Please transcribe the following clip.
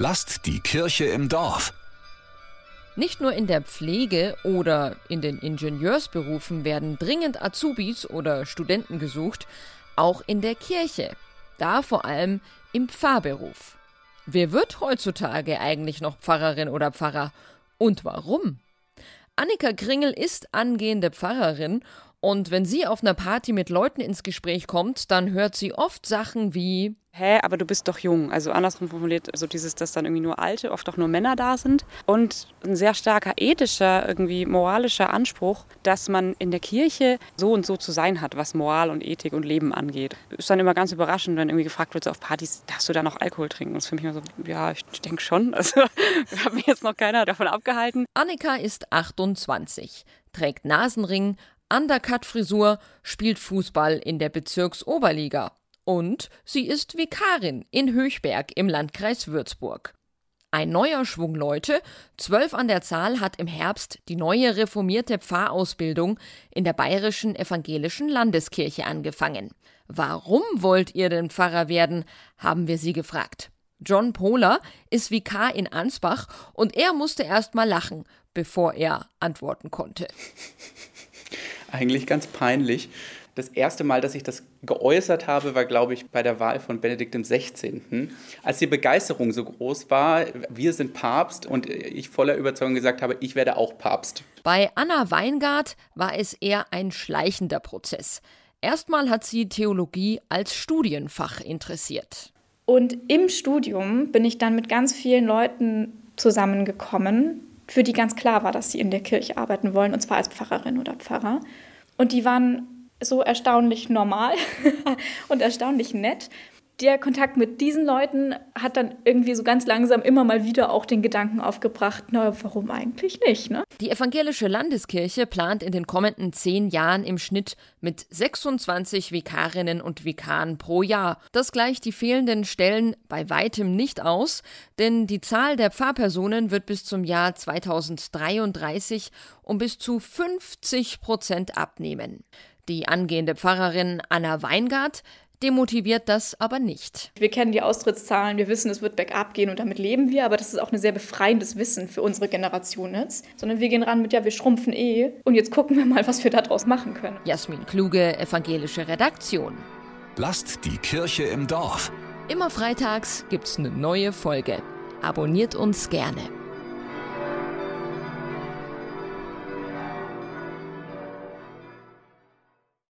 Lasst die Kirche im Dorf. Nicht nur in der Pflege oder in den Ingenieursberufen werden dringend Azubis oder Studenten gesucht, auch in der Kirche. Da vor allem im Pfarrberuf. Wer wird heutzutage eigentlich noch Pfarrerin oder Pfarrer? Und warum? Annika Kringel ist angehende Pfarrerin und wenn sie auf einer Party mit Leuten ins Gespräch kommt, dann hört sie oft Sachen wie hä, aber du bist doch jung. Also andersrum formuliert, also dieses, dass dann irgendwie nur Alte, oft auch nur Männer da sind. Und ein sehr starker ethischer, irgendwie moralischer Anspruch, dass man in der Kirche so und so zu sein hat, was Moral und Ethik und Leben angeht. Ist dann immer ganz überraschend, wenn irgendwie gefragt wird, so auf Partys, darfst du da noch Alkohol trinken? Und das ist für mich immer so, ja, ich denke schon. Also hat mich jetzt noch keiner davon abgehalten. Annika ist 28, trägt Nasenring, Undercut-Frisur, spielt Fußball in der Bezirksoberliga und sie ist Vikarin in Höchberg im Landkreis Würzburg. Ein neuer Schwung Leute, zwölf an der Zahl, hat im Herbst die neue reformierte Pfarrausbildung in der Bayerischen Evangelischen Landeskirche angefangen. Warum wollt ihr denn Pfarrer werden? haben wir sie gefragt. John Pohler ist Vikar in Ansbach und er musste erst mal lachen, bevor er antworten konnte. Eigentlich ganz peinlich. Das erste Mal, dass ich das geäußert habe, war, glaube ich, bei der Wahl von Benedikt XVI. Als die Begeisterung so groß war, wir sind Papst und ich voller Überzeugung gesagt habe, ich werde auch Papst. Bei Anna Weingart war es eher ein schleichender Prozess. Erstmal hat sie Theologie als Studienfach interessiert. Und im Studium bin ich dann mit ganz vielen Leuten zusammengekommen, für die ganz klar war, dass sie in der Kirche arbeiten wollen, und zwar als Pfarrerin oder Pfarrer. Und die waren so erstaunlich normal und erstaunlich nett. Der Kontakt mit diesen Leuten hat dann irgendwie so ganz langsam immer mal wieder auch den Gedanken aufgebracht, na, warum eigentlich nicht? Ne? Die evangelische Landeskirche plant in den kommenden zehn Jahren im Schnitt mit 26 Vikarinnen und Vikaren pro Jahr. Das gleicht die fehlenden Stellen bei weitem nicht aus, denn die Zahl der Pfarrpersonen wird bis zum Jahr 2033 um bis zu 50 Prozent abnehmen. Die angehende Pfarrerin Anna Weingart demotiviert das aber nicht. Wir kennen die Austrittszahlen, wir wissen, es wird bergab gehen und damit leben wir, aber das ist auch ein sehr befreiendes Wissen für unsere Generation jetzt. Sondern wir gehen ran mit, ja, wir schrumpfen eh und jetzt gucken wir mal, was wir daraus machen können. Jasmin Kluge, evangelische Redaktion. Lasst die Kirche im Dorf. Immer freitags gibt's eine neue Folge. Abonniert uns gerne.